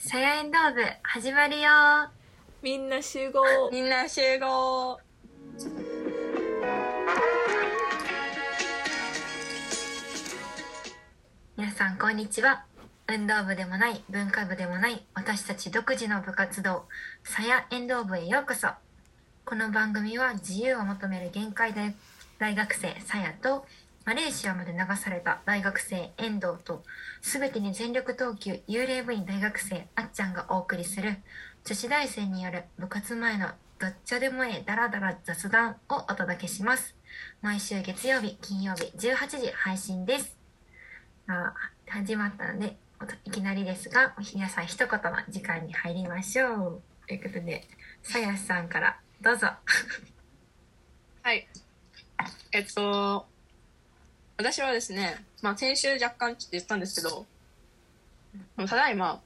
サヤエンドー部始まるよ。みんな集合。みんな集合。皆さんこんにちは。運動部でもない文化部でもない私たち独自の部活動サヤエンドー部へようこそ。この番組は自由を求める限界大大学生サヤとマレーシアまで流された大学生遠藤と全てに全力投球幽霊部員大学生あっちゃんがお送りする女子大生による部活前のどっちでもええダラダラ雑談をお届けします。毎週月曜日金曜日18時配信です。あ始まったのでいきなりですが皆さん一言の時間に入りましょう。ということでさやさんからどうぞ。はい。えっと私はですねまあ先週若干って言ったんですけどただいま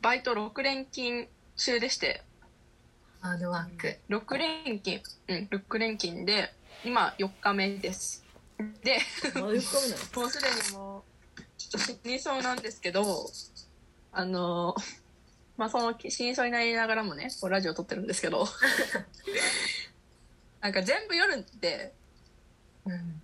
バイト6連勤中でしてハードワーク。6連勤うん6連勤で今4日目です。でまだ4日目なの もうすでにもうちょっと死にそうなんですけどあのまあその死にそうになりながらもねこうラジオ撮ってるんですけど なんか全部夜ってうん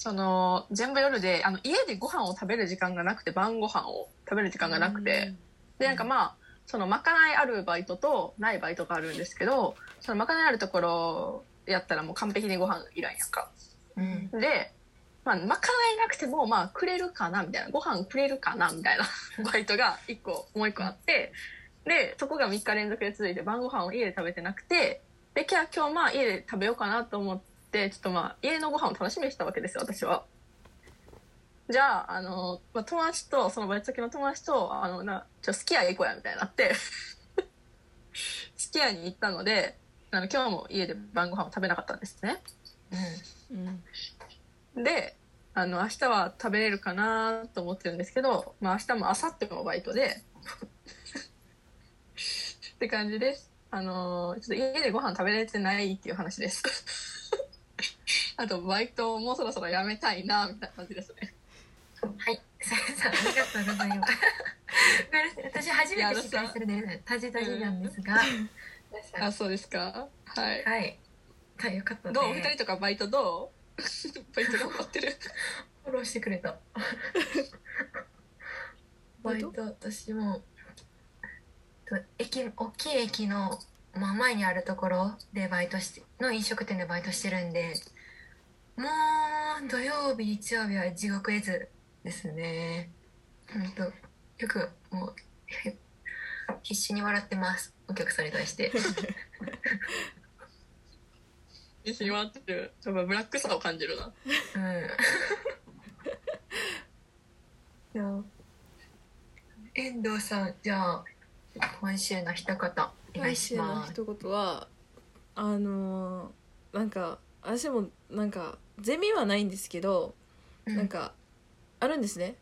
その全部夜であの家でご飯を食べる時間がなくて晩ご飯を食べる時間がなくて、でなんかまあそのまかないあるバイトとないバイトがあるんですけどそのまかないあるところやったらもう完璧にご飯いらんやんか。うん。で、まあ、まかないなくても、まあ、くれるかなみたいな、ご飯くれるかなみたいな バイトが一個、もう一個あって、で、そこが3日連続で続いて、晩ご飯を家で食べてなくて、で、今日今日まあ家で食べようかなと思って、ちょっとまあ家のご飯を楽しみにしたわけですよ、私は。じゃあ、あの、まあ、友達と、そのバイト先の友達と、あの、な、ちょ、すき家行こうや、みたいになって、すき家に行ったので、あの、今日も家で晩ご飯を食べなかったんですね。うんであの明日は食べれるかなと思ってるんですけど、まあ、明日も明後日もバイトで って感じですあのちょっと家でご飯食べれてないっていう話ですあとバイトをもうそろそろやめたいなみたいな感じですねはい、さやさん、ありがとうございます。ごめんなさい、私初めて司会するので、タジタジなんですが。皆さんあそうですかはいはい。ということで。どう？お二人とかバイトどう？バイト頑張ってるフォローしてくれた。バイト、私も。と駅、大きい駅の、まあ、前にあるところでバイトして、の飲食店でバイトしてるんで。もう、土曜日、日曜日は地獄絵図ですね。本当よく、もう。へ必死に笑ってます。お客さんに対して。一緒に回ってるやっぱブラックさを感じるなうん。じゃあ遠藤さん、じゃあ今週の一言お願いし今週のます。一言はあのーなんか私もなんかゼミはないんですけど、なんかあるんですね。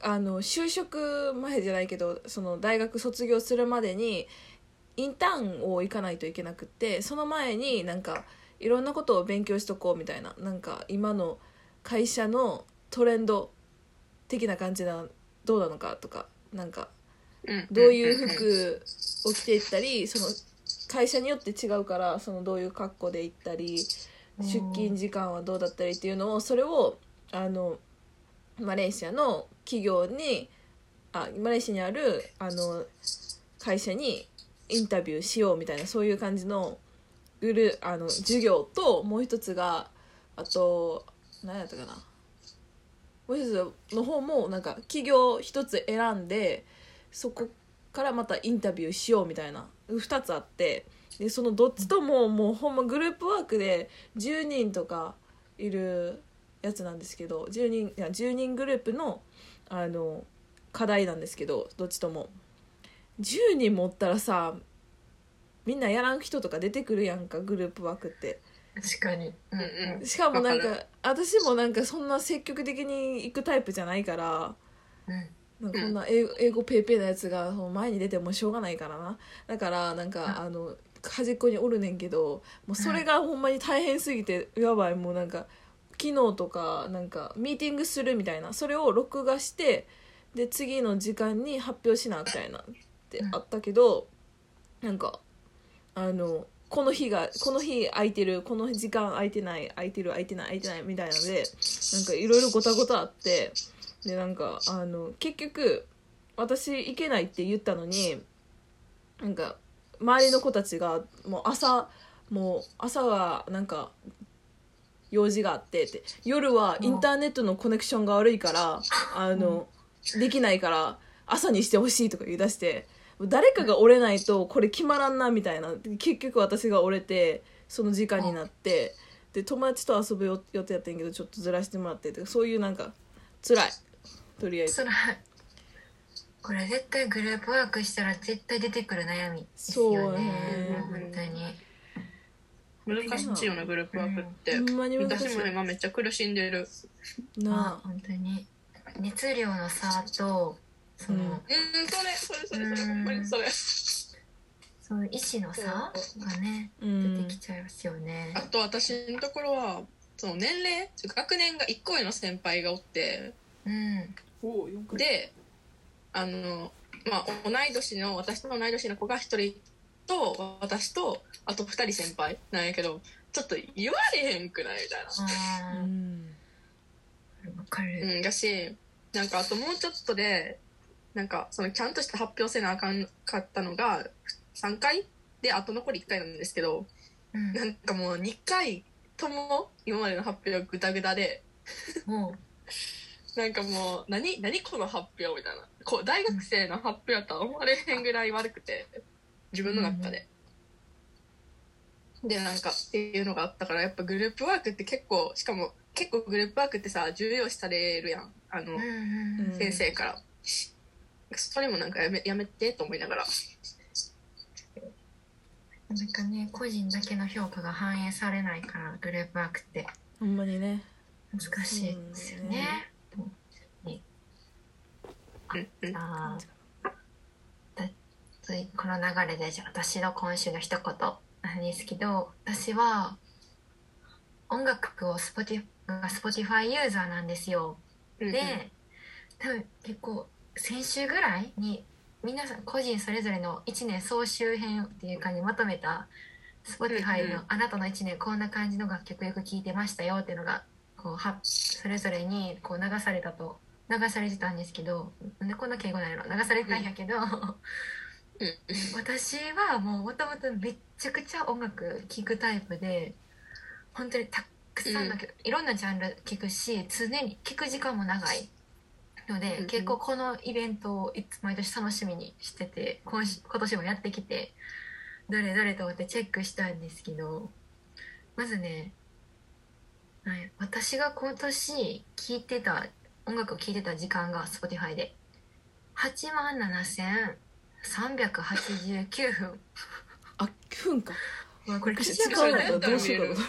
あの就職前じゃないけどその大学卒業するまでにインターンを行かないといけなくってその前になんかいろんなことを勉強しとこうみたいななんか今の会社のトレンド的な感じなどうなのかとかなんかうん。どういう服を着ていったりその会社によって違うからそのどういう格好で行ったりうん。出勤時間はどうだったりっていうのをそれをあのマレーシアの企業にあマレーシアにあるあの会社にインタビューしようみたいなそういう感じの売るあの授業ともう一つがあと何やったかな。もう一つの方もなんか企業一つ選んでそこからまたインタビューしようみたいな2つあってでそのどっちとももうほんまグループワークで10人とかいるやつなんですけど10人いや10人グループのあの課題なんですけどどっちとも10人持ったらさみんなやらん人とか出てくるやんかグループワークって確かに。うんうんうんしかもなんか私もなんかそんな積極的に行くタイプじゃないからうん。なんかこんな英語英語ペーペーなやつがその前に出てもしょうがないからな。だからなんかあの端っこにおるねんけどもうそれがほんまに大変すぎてやばい。もうなんか昨日とかなんかミーティングするみたいな。それを録画してで次の時間に発表しなみたいなってあったけど、なんかあのこの日がこの日空いてるこの時間空いてない空いてる空いてない空いてないみたいなのでなんかいろいろごたごたあってでなんかあの結局私行けないって言ったのになんか周りの子たちがもう朝もう朝はなんか用事があってって夜はインターネットのコネクションが悪いからあのできないから朝にしてほしいとか言い出して誰かが折れないとこれ決まらんなみたいな。結局私が折れてその時間になってで友達と遊ぶ予予定やったんやけどちょっとずらしてもらってとかそういうなんか辛いとりあえず。そらこれ絶対グループワークしたら絶対出てくる悩みですよそうねね。本当に。難しいよなグループワークって、ほんまに難しい私も今めっちゃ苦しんでる。なあ。本当に。熱量の差とその、うん。うんそれそれそれそれほん。まにそれ。そういう意志の差がねあうん。出てきちゃいますよね。あと私のところはその年齢学年が1個上の先輩がおってうん。お4回であのまあ同い年の私と同い年の子が1人と私とあと2人先輩なんやけどちょっと言われへんくないみたいなあうん。ーわかる、うん、だしなんかあともうちょっとでなんかそのちゃんとした発表せなあかんかったのが3回であと残り1回なんですけどうん。なんかもう2回とも今までの発表がグダグダでもなんかもう何何この発表みたいな。こう大学生の発表とは思われへんぐらい悪くて自分の中で。でなんかっていうのがあったからやっぱグループワークって結構しかも結構グループワークってさ重要視されるやん。あの、う、うんうんうん、先生から。それもなんかやめやめてと思いながら。なんかね個人だけの評価が反映されないからグループワークって。ほんまにね。難しいですよね。うんうんあこの流れでじゃあ私の今週の一言なんですけど私は音楽を Spotify, Spotify ユーザーなんですよ。うんうんで多分結構先週ぐらいに皆さん個人それぞれの1年総集編っていう感じでまとめた Spotify のあなたの1年こんな感じの楽曲よく聴いてましたよっていうのがこうはそれぞれにこう流されたと流されてたんですけどなんでこんな敬語なんやろ。流されてたんやけど、うん。私はもうもともとめっちゃくちゃ音楽聴くタイプで本当にたくさんの曲、いろんなジャンル聴くし常に聴く時間も長いので、うんうん。結構このイベントをいつ毎年楽しみにしてて今し今年もやってきてどれどれと思ってチェックしたんですけどまずね、はい、私が今年聴いてた音楽を聴いてた時間が Spotify で。8万7389分。あ分か。まあこれ口口使わなかったらどうしようかとこ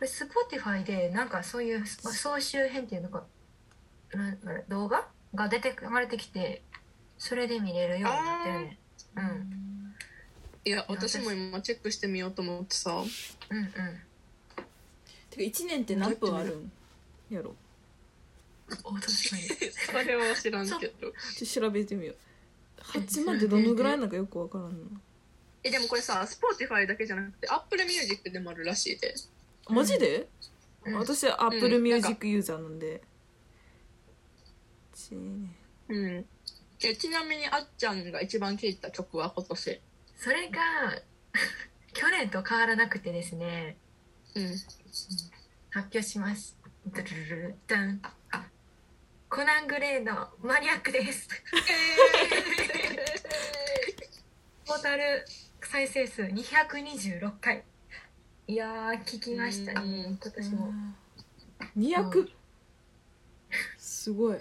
れ Spotify でなんかそういう総集編っていうのがなんだろう動画？が出て生まれてきてそれで見れるようになってるね。うん。いや私も今チェックしてみようと思ってさ。うんうん。てか1年って何分あるん？やろお確かに。それは知らんけど。ちょっと調べてみよう。8万ってどのぐらいなんかよくわからんの？えでもこれさ Spotify だけじゃなくて Apple Music でもあるらしいで。マジで、うん。私は Apple うんなんか Music ユーザーなんで、ちねうん。えちなみにあっちゃんが一番聴いた曲は今年？それが 去年と変わらなくてですね。うん。発表します。ドゥルルルダンコナン・グレーのマニアックです。トータル再生数226回。いやー聞きましたね。うん。今年も。200、すごい。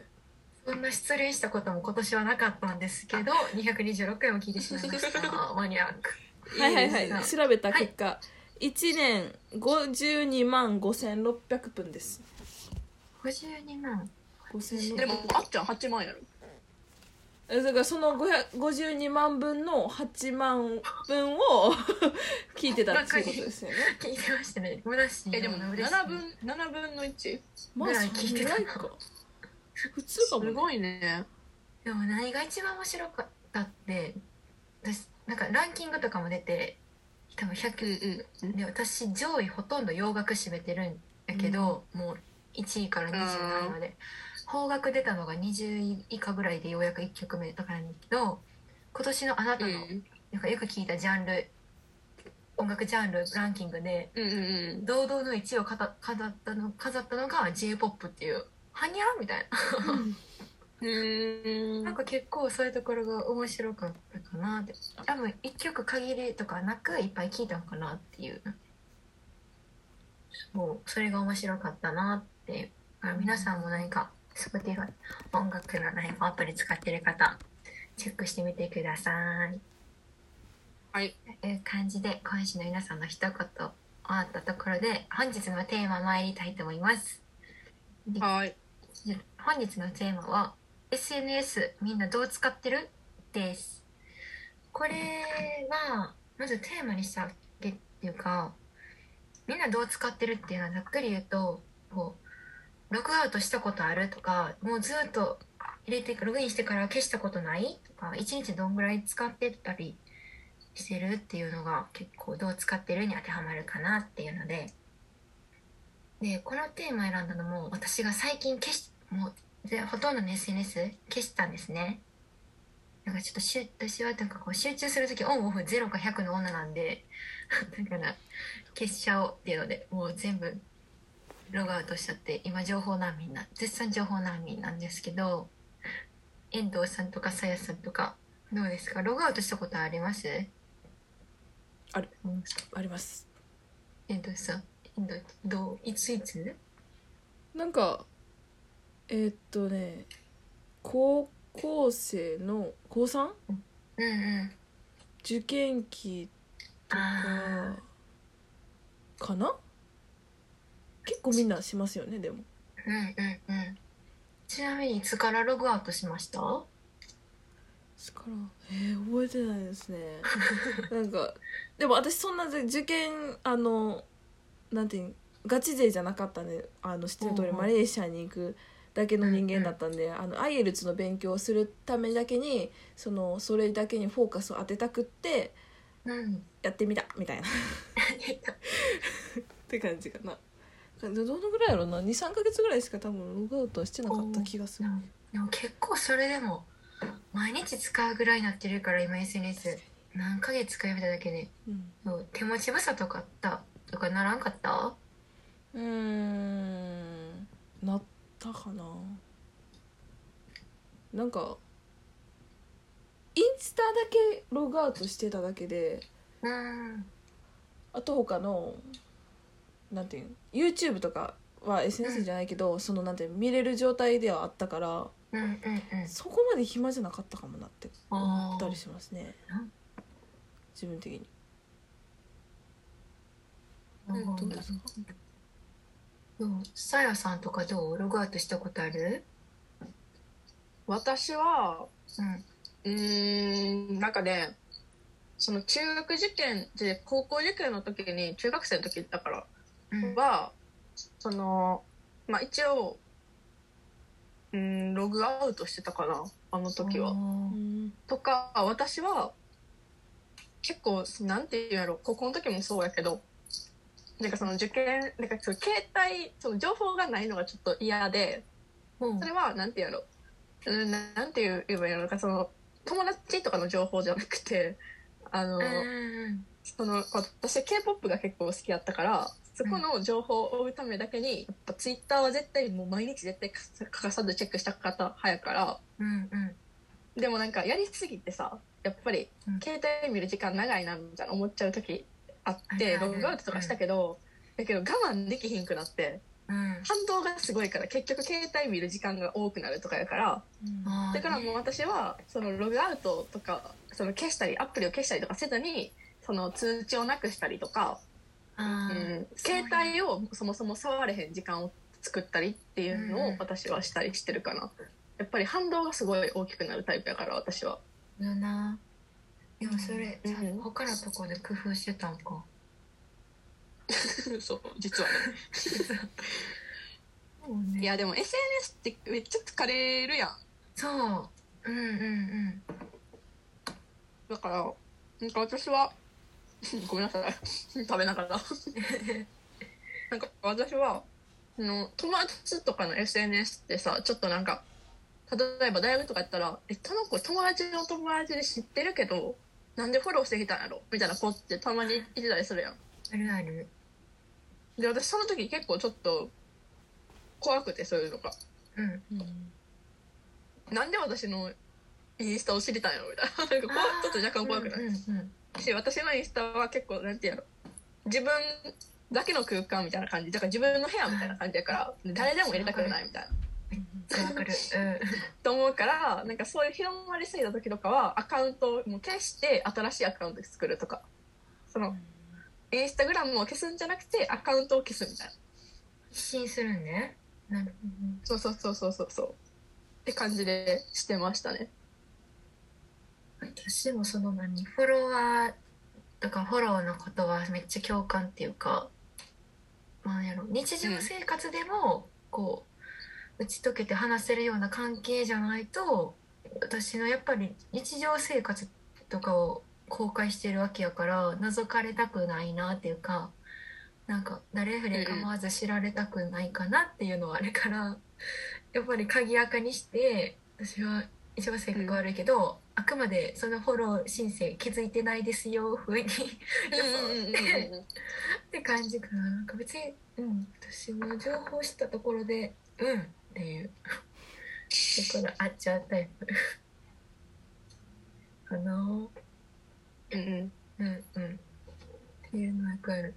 そんな失恋したことも今年はなかったんですけど226回も聞いてしまいました。マニアック。はいはいはい。調べた結果、1年52万5600分です。52万5600でもあっちゃん8万やろ。だからその500 52万分の8万分を 聞いてたっていうことですよね。聞いてましたね。無駄しえでも嬉しい。7分7分の 1? まあぐらい聞いてたそんぐらいか。普通かもね。すごいね。でも何が一番面白かったって私なんかランキングとかも出て多分100、うんで私上位ほとんど洋楽占めてるんやけど、もう1位から20位まで邦楽出たのが20位以下ぐらいでようやく1曲目だからなんだけど今年のあなたの、うん。なんかよく聞いたジャンル音楽ジャンルランキングでうんうん堂々の1位を飾飾ったの飾ったのが j p o p っていう「はにゃ?」みたいな。うん。なんか結構そういうところが面白かったかなって。多分一曲限りとかなくいっぱい聴いたのかなっていう。そうそれが面白かったなって。いうだから皆さんも何か Spotify 音楽のライブアプリ使ってる方チェックしてみてください。はい。という感じで今週の皆さんの一言終わったところで本日のテーマ参りたいと思います。はい。本日のテーマは SNS みんなどう使ってる？です。これはまずテーマにしたわけっていうかみんなどう使ってるっていうのはざっくり言うとこうログアウトしたことあるとかもうずっと入れてログインしてから消したことないとか1日どんぐらい使ってたりしてるっていうのが結構どう使ってるに当てはまるかなっていうので。でこのテーマ選んだのも私が最近消しもうでほとんどの SNS 消したんですね。なんかちょっとし私はなんかこう集中する時オンオフ0か100の女なんで だから消しちゃおうっていうのでもう全部ログアウトしちゃって今情報難民な絶賛情報難民なんですけど遠藤さんとかさやさんとかどうですか？ログアウトしたことあります？ある。うん。あります。遠藤さん遠藤どういついつ？なんかえーっとね高校生の高 3? うんうん。受験期とあかかな？結構みんなしますよねでも。うんうんうん。ちなみにいつからログアウトしました？ですからえー、覚えてないですね。なんかでも私そんな受験あのなんていうガチ勢じゃなかったんであの知ってる通りうんうん。マレーシアに行くだけの人間だったんで、あのアイエルツの勉強をするためだけにそのそれだけにフォーカスを当てたくってうん。やってみたみたいな。って感じかなどのぐらいやろうな？23か月ぐらいしか多分ログアウトはしてなかった気がする。でも結構それでも毎日使うぐらいになってるから今 SNS 何ヶ月かやめただけで。うん。手持ち無沙汰かった？とかならんかった？うーん。なったかな。なんかインスタだけログアウトしてただけでうん。あと他のなんていうの？YouTube とかは SNS じゃないけど、そのなんていうの？見れる状態ではあったからうんうんうん。そこまで暇じゃなかったかもなって思ったりしますね。うん自分的に。うん。どうですか？どうさやさんとかどう？ログアウトしたことある？私はうん。うーんなんかねその中学受験で高校受験の時に中学生の時だからうんはそのまあ一応うんログアウトしてたかなあの時は。うん。とか私は結構なんていうんやろ高校の時もそうやけどなんかその受験なんかその携帯その情報がないのがちょっと嫌でうん。それはなんていうんやろうんななんて言えばいいのかその友達とかの情報じゃなくてあの、うんその私 k p o p が結構好きやったからそこの情報を追うためだけにやっぱツイッターは絶対もう毎日絶対欠かさずチェックした方早から。うんうん。でもなんかやりすぎてさやっぱりうん。携帯見る時間長いなみたいな思っちゃう時あってログアウトとかしたけど、だけど我慢できひんくなってうん。反動がすごいから結局携帯見る時間が多くなるとかやからあーだからもう私はそのログアウトとかその消したりアプリを消したりとかせずにその通知をなくしたりとか、うん、携帯をそもそも触れへん時間を作ったりっていうのを私はしたりしてるかな。やっぱり反動がすごい大きくなるタイプやから私は。だな。でもそれ、うん。他のところで工夫してたんか。そう実はね。いやでも SNS ってめっちゃ疲れるやん。そう。うんうん。だからなんか私は ごめんなさい 食べながら なんか私はあの友達とかの SNS ってさちょっとなんか例えば大学とかやったら「えこの子友達の友達で知ってるけどなんでフォローしてきたんやろ?」みたいな子ってたまにいてたりするやん。あるあるで私その時結構ちょっと怖くてそういうのが。うんなんで私のインスタを知りたんやろ？みたいな。なんか怖いちょっと若干怖くない、うんうんし私のインスタは結構なんていうの自分だけの空間みたいな感じ。だから自分の部屋みたいな感じやから誰でも入れたくないみたいな。うん。わかると思うからなんかそういう広まりすぎた時とかはアカウントをもう消して新しいアカウント作るとか。そのインスタグラムを消すんじゃなくてアカウントを消すみたいな。発信するんね。なるそうそうそうそうそうそう。って感じでしてましたね。ほど私もその何フォロワーとかフォローのことはめっちゃ共感っていうかまあやろ日常生活でもこう打ち解けて話せるような関係じゃないと私のやっぱり日常生活とかを公開してるわけやから覗かれたくないなっていうかなんか誰触れ構わず知られたくないかなっていうのはあるからやっぱり鍵垢にして私は一番性格悪いけど、あくまでそのフォロー申請気づいてないですよ風に。って感じかな。なんか別にうん私も情報知ったところでうんっていう。ところあっちゃうタイプ。かな。うんうん。うんうん。っていうのはある。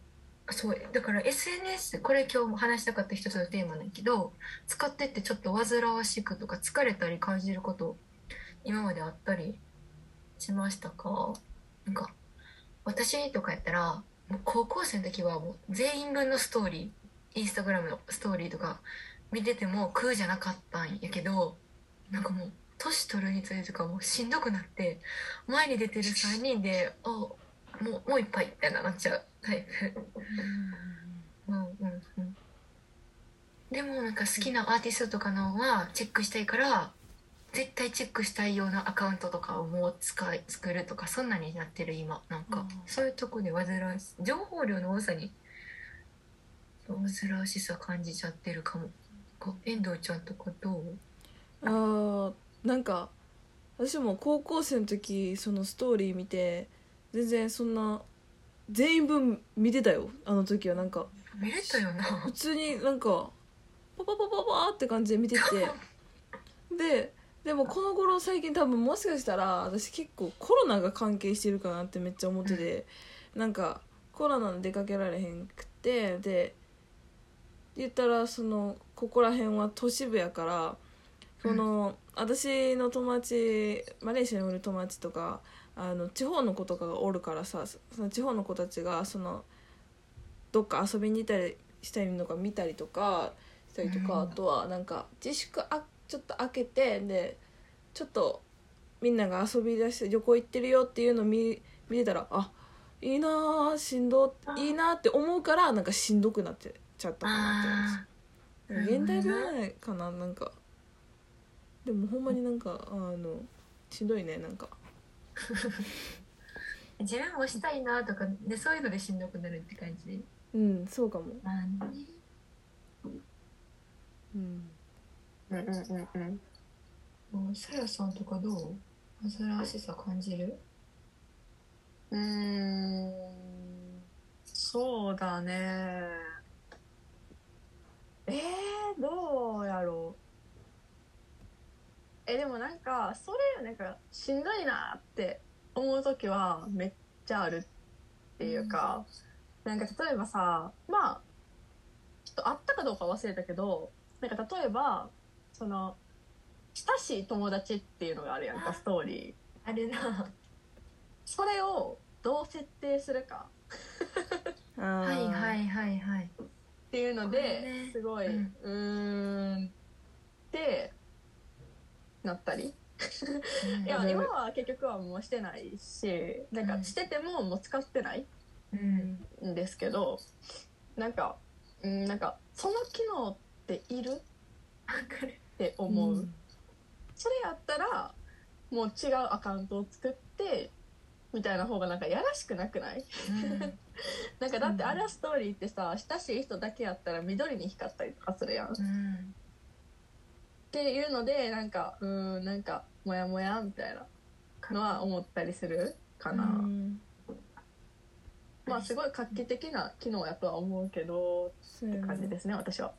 あそうだから SNS これ今日も話したかった一つのテーマなんだけど使ってってちょっと煩わしくとか疲れたり感じること今まであったりしましたか？なんか私とかやったらもう高校生の時はもう全員分のストーリーインスタグラムのストーリーとか見てても苦じゃなかったんやけどなんかもう年取るにつれてかもうしんどくなって前に出てる3人であもうもういっぱいみたいななっちゃうタイプ。うんうんうん。でもなんか好きなアーティストとかのはチェックしたいから絶対チェックしたいようなアカウントとかをもう使い作るとかそんなになってる今なんか、うん。そういうとこで煩わし情報量の多さに煩わしさ感じちゃってるかも。遠藤ちゃんとかどう？あーなんか私も高校生の時そのストーリー見て全然そんな全員分見てたよ。あの時はなんか。見れたよな。普通になんかパパパパパって感じで見てて。ででもこの頃最近多分もしかしたら私結構コロナが関係してるかなってめっちゃ思ってて、なんかコロナで出かけられへんくてで言ったらそのここら辺は都市部やからその、私の友達マレーシアにおる友達とかあの地方の子とかがおるからさその地方の子たちがそのどっか遊びに行ったりしたりのか見たりとかしたりとか、うん。あとはなんか自粛あちょっと開けてでちょっとみんなが遊び出して旅行行ってるよっていうのを見見てたらあいいなあしんどいいなって思うからなんかしんどくなってちゃったかなって思現代病かななんか。でもほんまになんかあのしんどいねなんか。ー 自分もしたいなとかでそういうのでしんどくなるって感じ？うんそうかも。うんうんうんうんうん。さやさんとかどう？煩わしさ感じる？うーん。そうだね。えー、どうやろう。えでもなんかそれなんかしんどいなって思う時はめっちゃあるっていうか、なんか例えばさまあちょっとあったかどうか忘れたけどなんか例えばその親しい友達っていうのがあるやんかストーリー。あるな。それをどう設定するか。あ はいーはいはいはい。っていうのでね。すごい、ううんーんってなったり。いやうん。今は結局はもうしてないしなんかしててももう使ってないうん。んですけどなんかうんなんかその機能っている？わかるって思う、うん。それやったらもう違うアカウントを作ってみたいな方がなんかやらしくなくない？うん。なんかだってあれはストーリーってさ親しい人だけやったら緑に光ったりとかするやん。っうん。ていうのでなんかうーんなんかモヤモヤみたいなのは思ったりするかな、うん。まあすごい画期的な機能やとは思うけどって感じですね私は。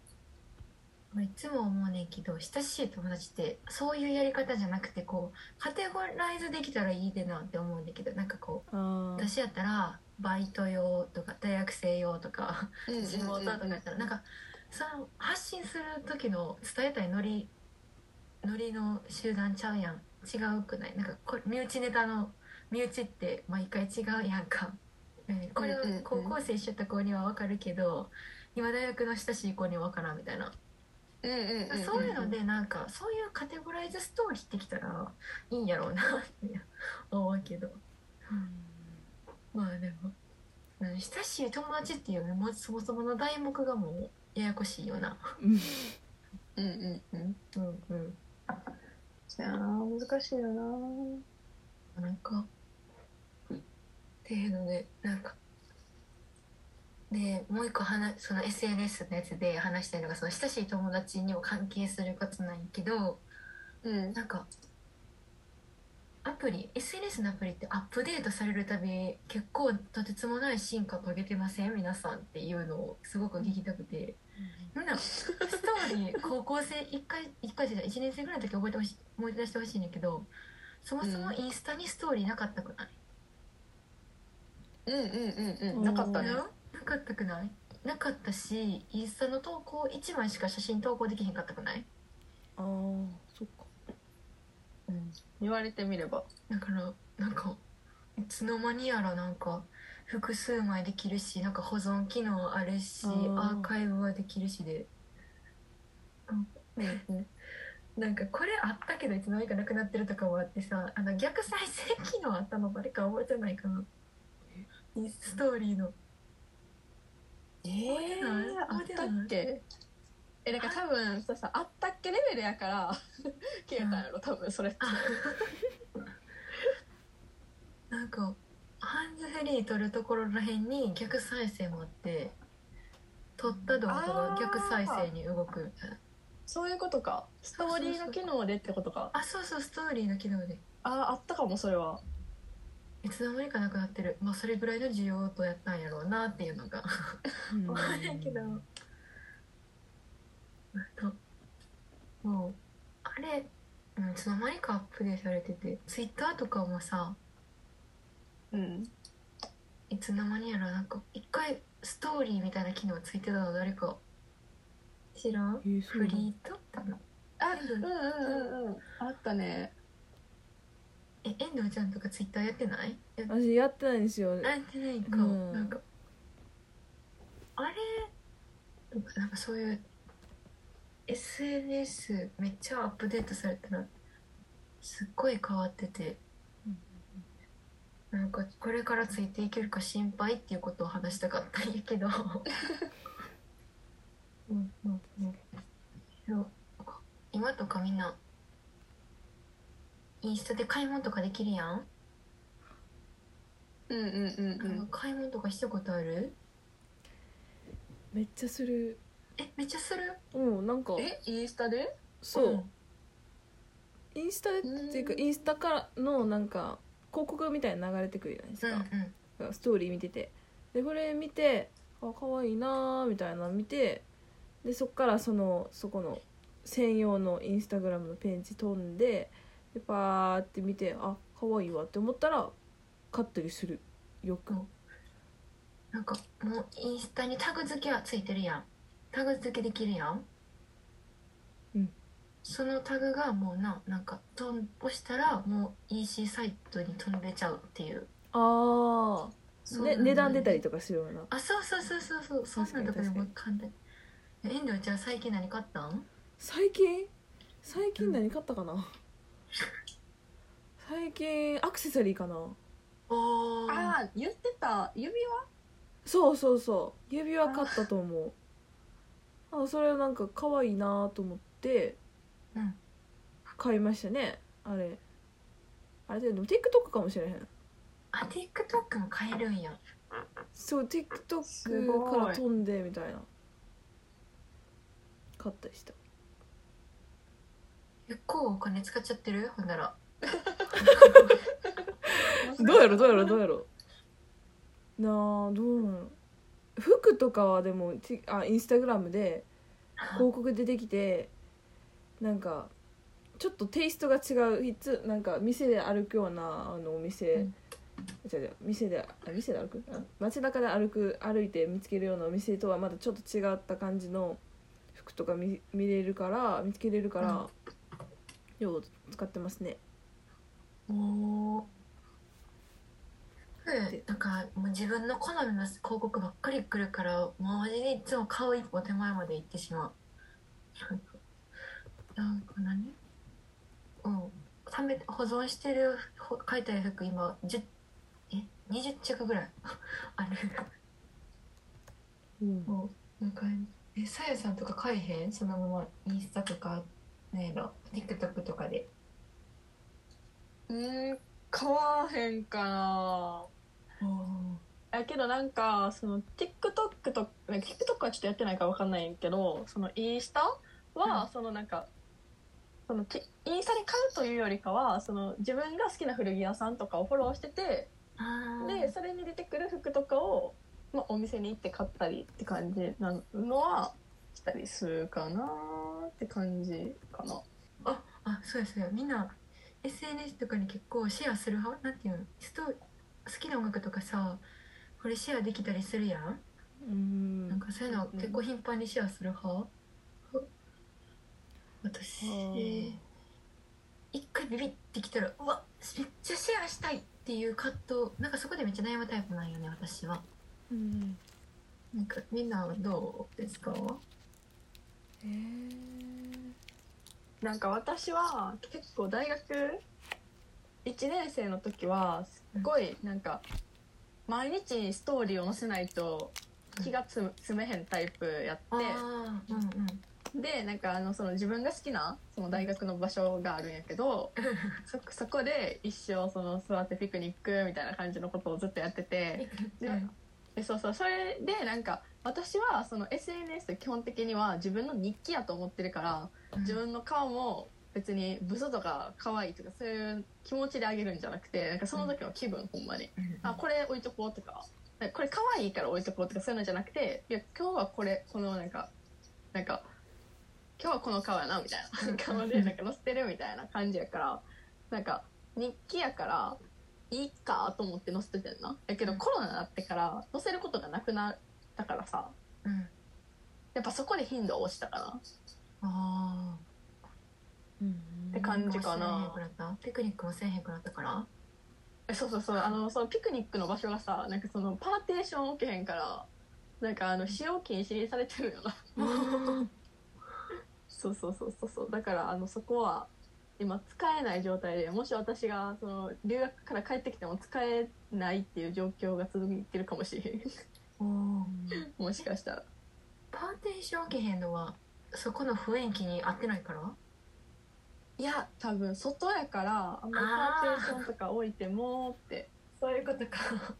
いつも思うねんけど親しい友達ってそういうやり方じゃなくてこうカテゴライズできたらいいでなって思うんだけどなんかこう私やったらバイト用とか大学生用とか地元とかやったらなんかその発信する時の伝えたいノリノリの集団ちゃうやん。違うくない？なんかこれ身内ネタの身内って毎回違うやんか、うん、これを高校生しちゃった子には分かるけど今大学の親しい子には分からんみたいなそういうのでなんかそういうカテゴライズストーリーってきたらいいんやろうなって思うけど。まあでも、うん、親しい友達っていうねもうそもそもの題目がもうややこしいよな。うんうんうん。うんうん。うんいやー難しいよななんかっていうのでなんかでもう一個話その SNS のやつで話したいのがその親しい友達にも関係することなんやけどうん。なんかアプリ SNS のアプリってアップデートされるたび結構とてつもない進化遂げてません？皆さんっていうのをすごく聞きたくて。みん。なストーリー 高校生1回1回じゃない1年生ぐらいの時覚えてほしい思い出してほしいんだけどそもそもインスタにストーリーなかったくない、うんうんうんうん。なかったねなかったくない？なかったしインスタの投稿1枚しか写真投稿できへんかったくない？あーそっか。うん。言われてみれば。だからなんかいつの間にやらなんか複数枚できるしなんか保存機能あるしあー。アーカイブはできるしで、うん なんかこれあったけどいつの間にかなくなってるとかもあってさあの逆再生機能あったの誰か覚えてないかな。ストーリーのえ覚えてない。あったっけ？えなんか多分そうさあったっけレベルやから 消えたんやろ多分それって。あ。なんかハンズフリー撮るところらへんに逆再生もあって撮った動画が逆再生に動く。みたいなそういうことか。ストーリーの機能でってことか。あそうそうストーリーの機能で。ああったかもそれはいつの間にかなくなってる。まあそれぐらいの需要とやったんやろうなっていうのが。うん。分からんけど。もうあれうんいつの間にかアップデートされてて。ツイッターとかもさうん。いつの間にやらなんか一回ストーリーみたいな機能ついてたの誰か。知らん？フリートあうんうんうんうん。あったねえ遠藤ちゃんとかツイッターやってない？や私やってないんですよ。やってないか、うん。なんかあれ？なんかそういう SNS めっちゃアップデートされたらすっごい変わってて、なんかこれからついていけるか心配っていうことを話したかったんやけど。うんうんうん。そう。今とかみんなインスタで買い物とかできるやん、うんうんうんうん。買い物とかしたことある？めっちゃする。えめっちゃする？うんなんか。えインスタで？そう、インスタでっていうかうん。インスタからのなんか広告みたいなの流れてくるじゃないですうんか、うん。ストーリー見てて。でこれ見てあ可愛いなーみたいなの見てでそっからそのそこの専用のインスタグラムのページ飛んででパーって見てあ可愛いわって思ったら買ったりする。よく、うんなんかもうインスタにタグ付けはついてるやん。タグ付けできるやん。うん。そのタグがもうななんかとん押したらもう EC サイトに飛んでちゃうっていう。ああ、ね、値段出たりとかするような。あそうそうそうそう。そうそんなんとかでも簡単え遠藤ちゃん最近何買ったん？最近？最近何買ったかな、最近アクセサリーかな。ああ言ってた。指輪？そうそうそう。指輪買ったと思う。あそれなんか可愛いなと思って。うん。買いましたね。あれ。あれでも TikTok かもしれへん。あ TikTok も買えるんや。そうす TikTok から飛んでみたいな。買ったりした結構お金使っちゃってる？ほんなら。どうやろ？どうやろ？どうやろ？なあどうなの服とかはでもあインスタグラムで広告出てきてなんかちょっとテイストが違ういつなんか店で歩くようなあのお店、うん。違う違う店であ店で歩く？あ街中で歩く歩いて見つけるようなお店とはまたちょっと違った感じの服とか見見れるから見つけれるから、よう使ってますね。おおなんかもう自分の好みの広告ばっかり来るから周りにいつも顔一歩手前まで行ってしまう。なんか何？うん。ため保存してるほ書いてある服今10え？20着ぐらい。ある。うん。もうなんかえさやさんとか買えへん？そのままインスタとかなんやろ TikTok とかで。うん買わへんかな。やけどなんかその TikTok と TikTok はちょっとやってないからわかんないけどそのインスタは、うん。そのなんかそのテインスタで買うというよりかはその自分が好きな古着屋さんとかをフォローしててでそれに出てくる服とかを、まあ、お店に行って買ったりって感じなのはしたりするかなって感じかな。ああそうやそうや。みんな SNS とかに結構シェアする派？なんていうの？人好きな音楽とかさこれシェアできたりするやん？うん。なんかそういうのうん結構頻繁にシェアする派？私一回ビビってきたらうわめっちゃシェアしたいっていう葛藤。なんかそこでめっちゃ悩むタイプなんよね私は。うん。なんかみんなはどうですか？へなんか私は結構大学1年生の時はすっごいなんか毎日ストーリーを載せないと気がつ詰めへんタイプやって、うん。うんでなんかあのその自分が好きなその大学の場所があるんやけどそそこで一生その座ってピクニックみたいな感じのことをずっとやってて。うんでそうそうそれでなんか私はその SNS って基本的には自分の日記やと思ってるから自分の顔も別にブスとか可愛いとかそういう気持ちであげるんじゃなくてなんかその時の気分ほんまに。うん。あこれ置いとこうとかこれ可愛いから置いとこうとかそういうのじゃなくていや今日はこれこのなんかなんか今日はこの顔やなみたいな。顔でなんか載せてるみたいな感じやからなんか日記やからいいかと思って載せててんな。やけどコロナになってから載せることがなくなったからさ。うん。やっぱそこで頻度は落ちたかな。あうんって感じかな。くなった？ピクニックもせえへんくなったから？えそうそうそう。あのそのピクニックの場所がさなんかそのパーテーション置けへんからなんかあの使用禁止にされてるよな。そ うそうそうそうそう。だからあのそこは今使えない状態でもし私がその留学から帰ってきても使えないっていう状況が続いてるかもしれへん。もしかしたら。パーテーション受けへんのはそこの雰囲気に合ってないから？いや多分外やからあんまりパーテーションとか置いてもって。そういうことか。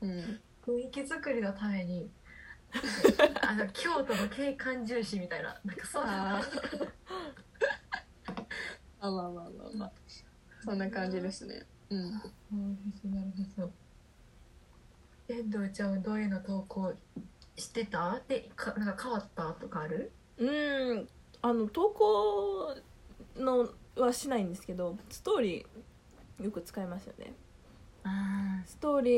うん。雰囲気作りのために。あの京都の景観重視みたいな。なんかそうああまあまあまあまあ。そんな感じですね。うん。なるほどなるほど遠藤ちゃんはどういうの投稿してた？でかなんか変わったとかある？うんあの投稿のはしないんですけどストーリーよく使いますよね。あストーリ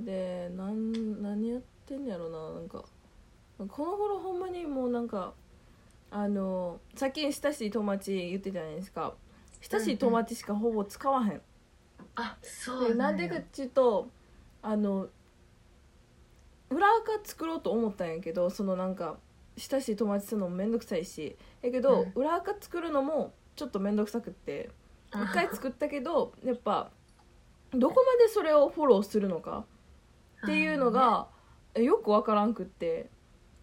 ーでなん何やってんやろななんか。この頃ほんまにもうなんかあのさっき親しい友達言ってたじゃないですか。親しい友達しかほぼ使わへん、あそうでなんでかっていうとあの裏垢作ろうと思ったんやけどそのなんか親しい友達するのもめんどくさいし。やけど、うん。裏垢作るのもちょっとめんどくさくって。一回作ったけどやっぱどこまでそれをフォローするのかっていうのがえよくわからんくって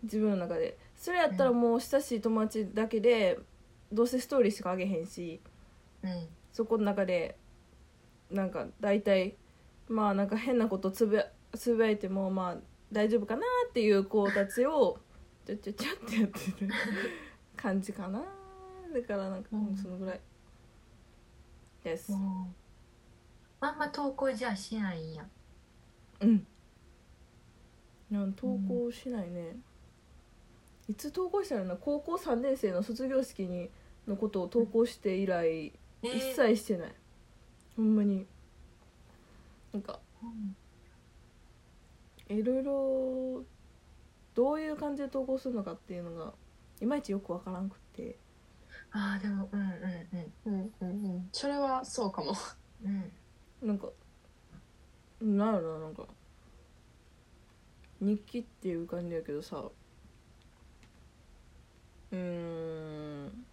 自分の中でそれやったらもう親しい友達だけでどうせストーリーしかあげへんしうんそこの中でなんか大体まあなんか変なことつぶやつぶやいてもまあ大丈夫かなっていう子たちをちゃちゃちゃってやってる感じかな。だからなんか、うん。うんそのぐらい。ですもうあんま投稿じゃあしないんや。うん。なん投稿しないね、いつ投稿したのな高校3年生の卒業式にのことを投稿して以来、えー一切してない。ほんまに。なんかうんいろいろどういう感じで投稿するのかっていうのがいまいちよくわからんくって。ああでもうんうんうんうんうん。それはそうかも。うん。うん。なんかなんやろななんか日記っていう感じやけどさうん。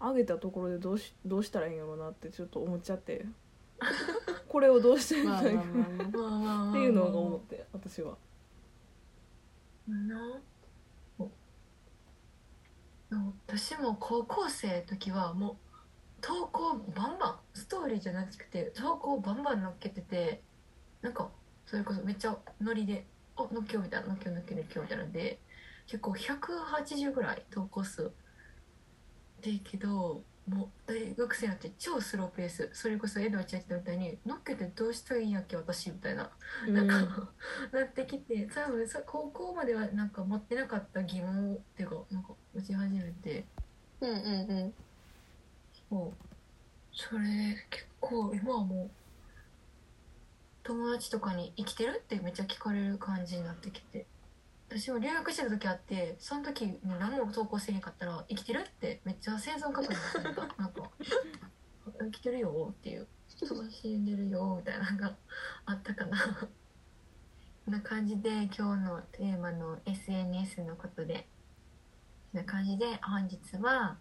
上げたところでどうしどうしたらいいんやろうなってちょっと思っちゃって。これをどうしてみたいっていう。のが思って私は。な私も高校生の時はもう投稿バンバンストーリーじゃなくて投稿バンバン乗っけててなんかそれこそめっちゃノリで「あのっけよ」みたいな「のっけよのっけよっけよ」みたいなんで結構180ぐらい投稿数でけどもう大学生になって超スローペース。それこそエドちゃん言ってたみたいに「乗っけてどうしたらいいんやっけ私」みたいな。なんか、なってきて多分さ高校まではなんか持ってなかった疑問っていうかなんか打ち始めて。うんうんうん。もう。それ結構今はもう友達とかに「生きてる?」ってめっちゃ聞かれる感じになってきて私も留学してた時あってその時に何も投稿せへんかったら「生きてる?」ってめっちゃ生存確認された なんか「生きてるよ」っていう「楽しんでるよ」みたいなのがあったかな。こんな感じで今日のテーマの SNS のことで。こんな感じで本日は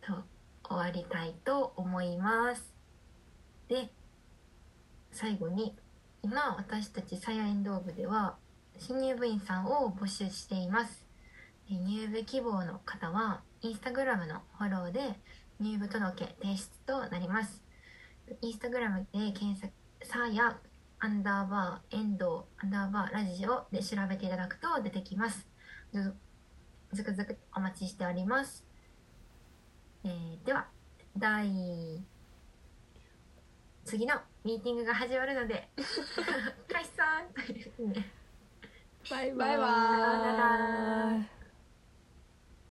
と終わりたいと思います。で最後に今私たちサヤエンドー部では新入部員さんを募集しています。え入部希望の方はインスタグラムのフォローで入部届提出となります。インスタグラムで検索サヤアンダーバーエンドアンダーバーラジオで調べていただくと出てきます。ずずくずくお待ちしております。えーでは第次のミーティングが始まるので解散というねバイバイ。バイバイ。